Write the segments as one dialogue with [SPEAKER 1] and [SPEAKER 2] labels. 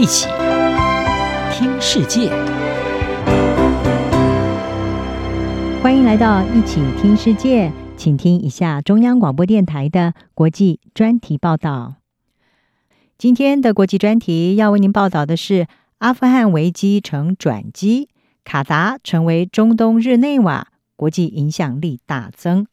[SPEAKER 1] 一起听世界，
[SPEAKER 2] 欢迎来到一起听世界，请听一下中央广播电台的国际专题报道。今天的国际专题要为您报道的是：阿富汗危机成转机，卡达成为中东日内瓦国际影响力大增。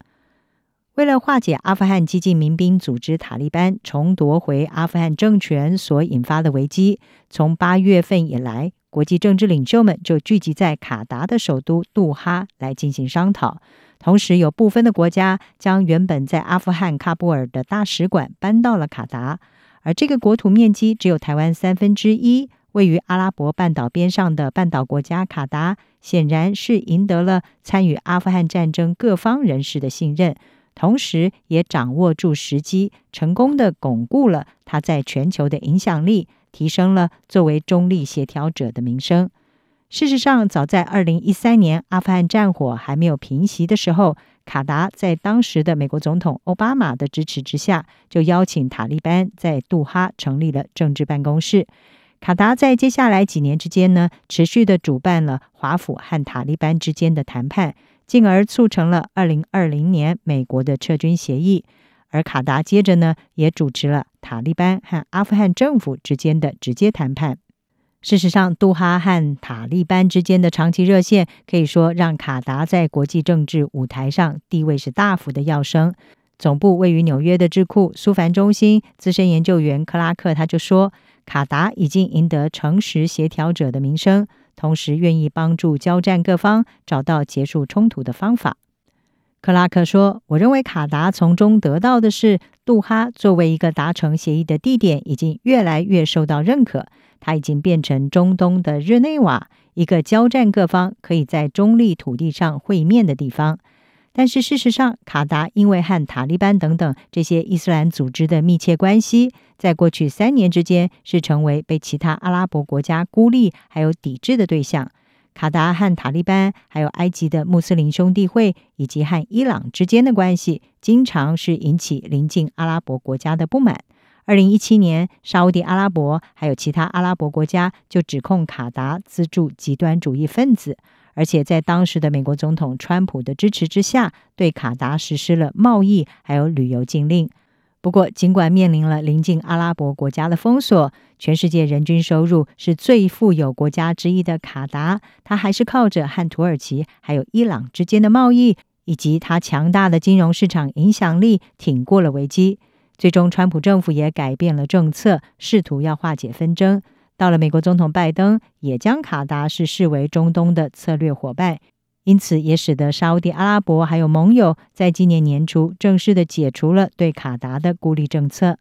[SPEAKER 2] 为了化解阿富汗激进民兵组织塔利班重夺回阿富汗政权所引发的危机，从八月份以来，国际政治领袖们就聚集在卡达的首都杜哈来进行商讨。同时，有部分的国家将原本在阿富汗喀布尔的大使馆搬到了卡达，而这个国土面积只有台湾三分之一，位于阿拉伯半岛边上的半岛国家卡达，显然是赢得了参与阿富汗战争各方人士的信任。同时，也掌握住时机，成功的巩固了他在全球的影响力，提升了作为中立协调者的名声。事实上，早在二零一三年阿富汗战火还没有平息的时候，卡达在当时的美国总统奥巴马的支持之下，就邀请塔利班在杜哈成立了政治办公室。卡达在接下来几年之间呢，持续的主办了华府和塔利班之间的谈判。进而促成了二零二零年美国的撤军协议，而卡达接着呢也主持了塔利班和阿富汗政府之间的直接谈判。事实上，杜哈和塔利班之间的长期热线，可以说让卡达在国际政治舞台上地位是大幅的跃升。总部位于纽约的智库苏凡中心资深研究员克拉克他就说，卡达已经赢得诚实协调者的名声。同时愿意帮助交战各方找到结束冲突的方法。克拉克说：“我认为卡达从中得到的是，杜哈作为一个达成协议的地点，已经越来越受到认可。它已经变成中东的日内瓦，一个交战各方可以在中立土地上会面的地方。”但是事实上，卡达因为和塔利班等等这些伊斯兰组织的密切关系，在过去三年之间是成为被其他阿拉伯国家孤立还有抵制的对象。卡达和塔利班，还有埃及的穆斯林兄弟会以及和伊朗之间的关系，经常是引起邻近阿拉伯国家的不满。二零一七年，沙乌地阿拉伯还有其他阿拉伯国家就指控卡达资助极端主义分子。而且在当时的美国总统川普的支持之下，对卡达实施了贸易还有旅游禁令。不过，尽管面临了邻近阿拉伯国家的封锁，全世界人均收入是最富有国家之一的卡达，它还是靠着和土耳其还有伊朗之间的贸易，以及它强大的金融市场影响力，挺过了危机。最终，川普政府也改变了政策，试图要化解纷争。到了美国总统拜登，也将卡达是视为中东的策略伙伴，因此也使得沙乌地阿拉伯还有盟友在今年年初正式的解除了对卡达的孤立政策。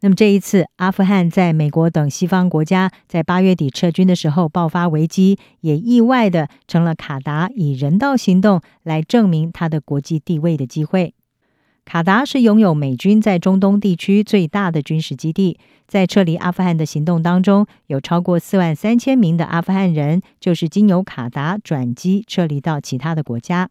[SPEAKER 2] 那么这一次，阿富汗在美国等西方国家在八月底撤军的时候爆发危机，也意外的成了卡达以人道行动来证明他的国际地位的机会。卡达是拥有美军在中东地区最大的军事基地，在撤离阿富汗的行动当中，有超过四万三千名的阿富汗人就是经由卡达转机撤离到其他的国家。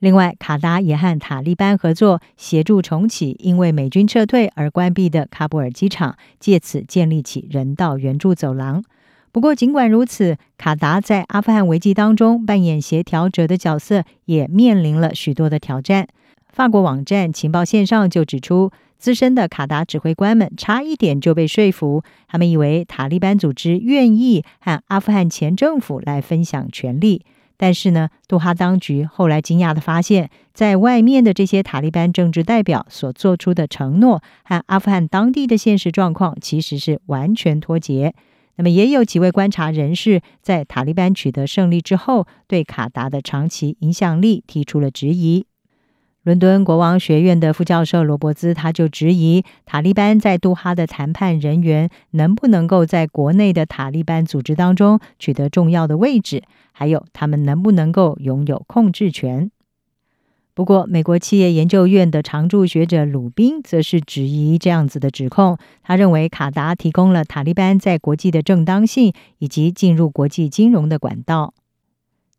[SPEAKER 2] 另外，卡达也和塔利班合作，协助重启因为美军撤退而关闭的喀布尔机场，借此建立起人道援助走廊。不过，尽管如此，卡达在阿富汗危机当中扮演协调者的角色，也面临了许多的挑战。法国网站情报线上就指出，资深的卡达指挥官们差一点就被说服，他们以为塔利班组织愿意和阿富汗前政府来分享权力。但是呢，杜哈当局后来惊讶地发现，在外面的这些塔利班政治代表所做出的承诺和阿富汗当地的现实状况其实是完全脱节。那么，也有几位观察人士在塔利班取得胜利之后，对卡达的长期影响力提出了质疑。伦敦国王学院的副教授罗伯兹他就质疑塔利班在杜哈的谈判人员能不能够在国内的塔利班组织当中取得重要的位置，还有他们能不能够拥有控制权。不过，美国企业研究院的常驻学者鲁宾则是质疑这样子的指控。他认为卡达提供了塔利班在国际的正当性以及进入国际金融的管道。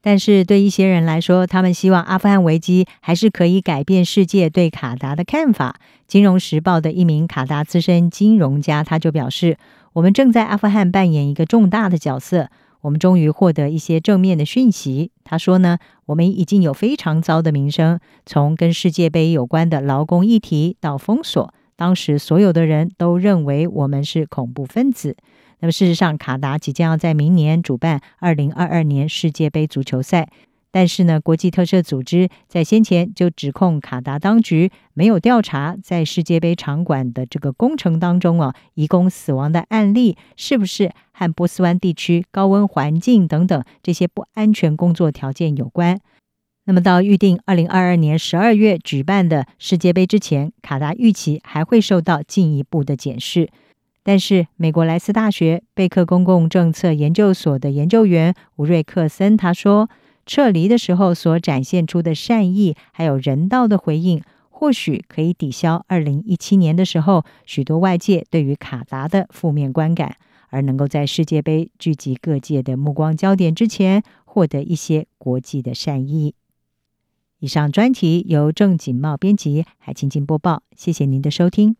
[SPEAKER 2] 但是对一些人来说，他们希望阿富汗危机还是可以改变世界对卡达的看法。《金融时报》的一名卡达资深金融家他就表示：“我们正在阿富汗扮演一个重大的角色。我们终于获得一些正面的讯息。他说呢，我们已经有非常糟的名声，从跟世界杯有关的劳工议题到封锁，当时所有的人都认为我们是恐怖分子。那么事实上，卡达即将要在明年主办二零二二年世界杯足球赛。但是呢，国际特赦组织在先前就指控卡达当局没有调查在世界杯场馆的这个工程当中啊，移工死亡的案例是不是和波斯湾地区高温环境等等这些不安全工作条件有关。那么到预定二零二二年十二月举办的世界杯之前，卡达预期还会受到进一步的检视。但是美国莱斯大学贝克公共政策研究所的研究员吴瑞克森他说。撤离的时候所展现出的善意，还有人道的回应，或许可以抵消二零一七年的时候许多外界对于卡达的负面观感，而能够在世界杯聚集各界的目光焦点之前，获得一些国际的善意。以上专题由郑锦茂编辑，海清清播报，谢谢您的收听。